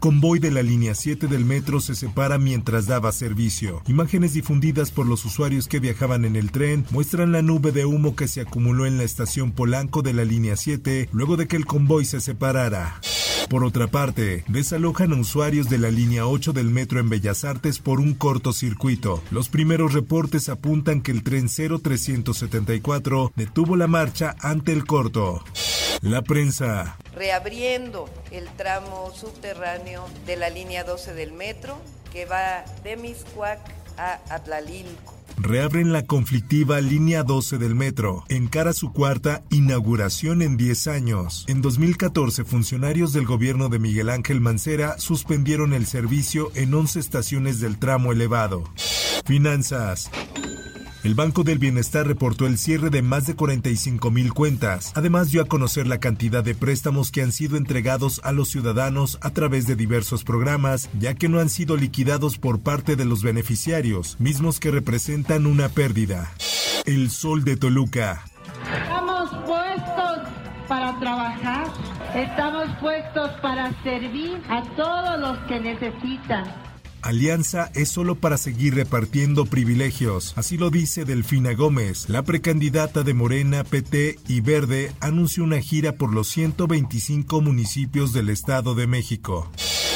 Convoy de la línea 7 del metro se separa mientras daba servicio. Imágenes difundidas por los usuarios que viajaban en el tren muestran la nube de humo que se acumuló en la estación Polanco de la línea 7 luego de que el convoy se separara. Por otra parte, desalojan a usuarios de la línea 8 del metro en Bellas Artes por un cortocircuito. Los primeros reportes apuntan que el tren 0374 detuvo la marcha ante el corto. La prensa. Reabriendo el tramo subterráneo de la línea 12 del metro que va de Miscuac a Atlalilco. Reabren la conflictiva línea 12 del metro, encara su cuarta inauguración en 10 años. En 2014, funcionarios del gobierno de Miguel Ángel Mancera suspendieron el servicio en 11 estaciones del tramo elevado. Finanzas. El Banco del Bienestar reportó el cierre de más de 45 mil cuentas. Además, dio a conocer la cantidad de préstamos que han sido entregados a los ciudadanos a través de diversos programas, ya que no han sido liquidados por parte de los beneficiarios, mismos que representan una pérdida. El Sol de Toluca. Estamos puestos para trabajar, estamos puestos para servir a todos los que necesitan. Alianza es solo para seguir repartiendo privilegios. Así lo dice Delfina Gómez. La precandidata de Morena, PT y Verde anunció una gira por los 125 municipios del Estado de México.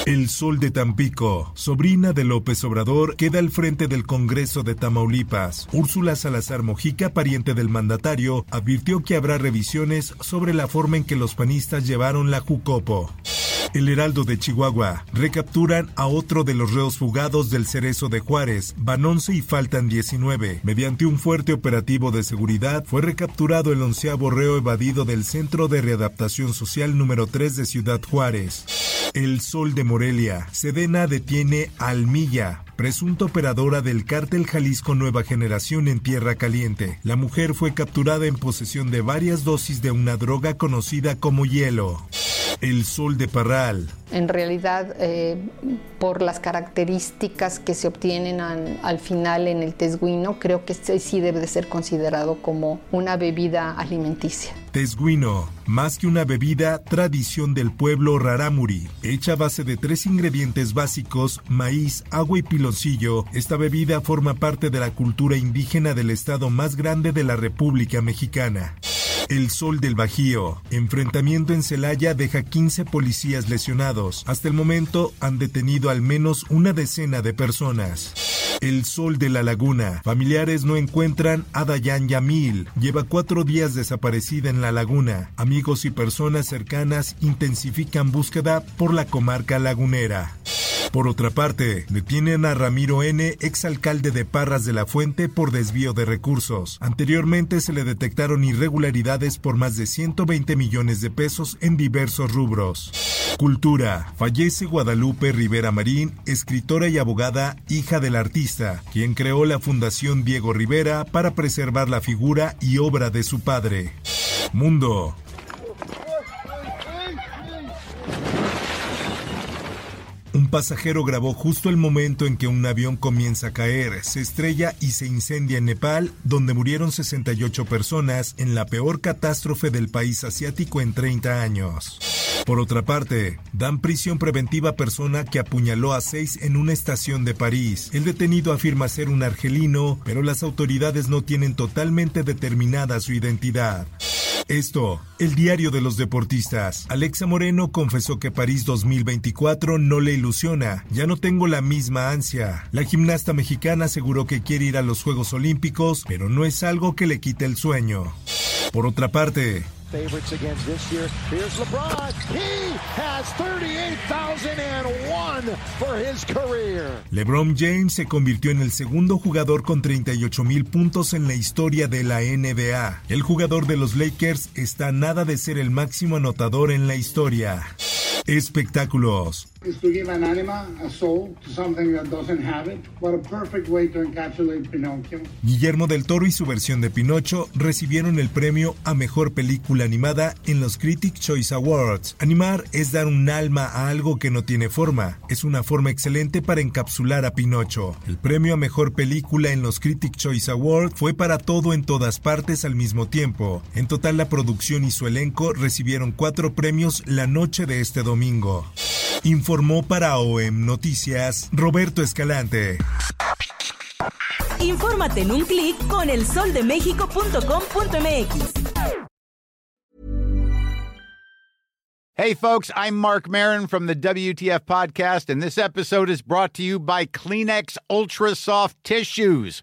El Sol de Tampico, sobrina de López Obrador, queda al frente del Congreso de Tamaulipas. Úrsula Salazar Mojica, pariente del mandatario, advirtió que habrá revisiones sobre la forma en que los panistas llevaron la Jucopo. El Heraldo de Chihuahua. Recapturan a otro de los reos fugados del Cerezo de Juárez. Van 11 y faltan 19. Mediante un fuerte operativo de seguridad, fue recapturado el onceavo reo evadido del Centro de Readaptación Social número 3 de Ciudad Juárez. El Sol de Morelia. Sedena detiene a Almilla, presunta operadora del cártel Jalisco Nueva Generación en Tierra Caliente. La mujer fue capturada en posesión de varias dosis de una droga conocida como hielo. El Sol de Parral. En realidad, eh, por las características que se obtienen al, al final en el tesguino, creo que este sí debe de ser considerado como una bebida alimenticia. Tesguino, más que una bebida, tradición del pueblo rarámuri. Hecha a base de tres ingredientes básicos, maíz, agua y piloncillo, esta bebida forma parte de la cultura indígena del estado más grande de la República Mexicana. El Sol del Bajío. Enfrentamiento en Celaya deja 15 policías lesionados. Hasta el momento han detenido al menos una decena de personas. El Sol de la Laguna. Familiares no encuentran a Dayan Yamil. Lleva cuatro días desaparecida en la laguna. Amigos y personas cercanas intensifican búsqueda por la comarca lagunera. Por otra parte, detienen a Ramiro N., exalcalde de Parras de la Fuente, por desvío de recursos. Anteriormente se le detectaron irregularidades por más de 120 millones de pesos en diversos rubros. Cultura. Fallece Guadalupe Rivera Marín, escritora y abogada, hija del artista, quien creó la Fundación Diego Rivera para preservar la figura y obra de su padre. Mundo. Pasajero grabó justo el momento en que un avión comienza a caer, se estrella y se incendia en Nepal, donde murieron 68 personas en la peor catástrofe del país asiático en 30 años. Por otra parte, dan prisión preventiva a persona que apuñaló a seis en una estación de París. El detenido afirma ser un argelino, pero las autoridades no tienen totalmente determinada su identidad. Esto, el diario de los deportistas. Alexa Moreno confesó que París 2024 no le ilusiona. Ya no tengo la misma ansia. La gimnasta mexicana aseguró que quiere ir a los Juegos Olímpicos, pero no es algo que le quite el sueño. Por otra parte, has 38,001 for his career. LeBron James se convirtió en el segundo jugador con 38 mil puntos en la historia de la NBA. El jugador de los Lakers está nada de ser el máximo anotador en la historia. Espectáculos. Is to give an a soul, to something that doesn't have it. What a perfect way to encapsulate Pinocchio. Guillermo del Toro y su versión de Pinocho recibieron el premio a Mejor Película Animada en los Critic Choice Awards. Animar es dar un alma a algo que no tiene forma. Es una forma excelente para encapsular a Pinocho. El premio a Mejor Película en los Critic Choice Awards fue para todo en todas partes al mismo tiempo. En total la producción y su elenco recibieron cuatro premios la noche de este domingo. Informó para OEM Noticias Roberto Escalante. Infórmate en un clic con elsoldemexico.com.mx. Hey, folks, I'm Mark Marin from the WTF Podcast, and this episode is brought to you by Kleenex Ultra Soft Tissues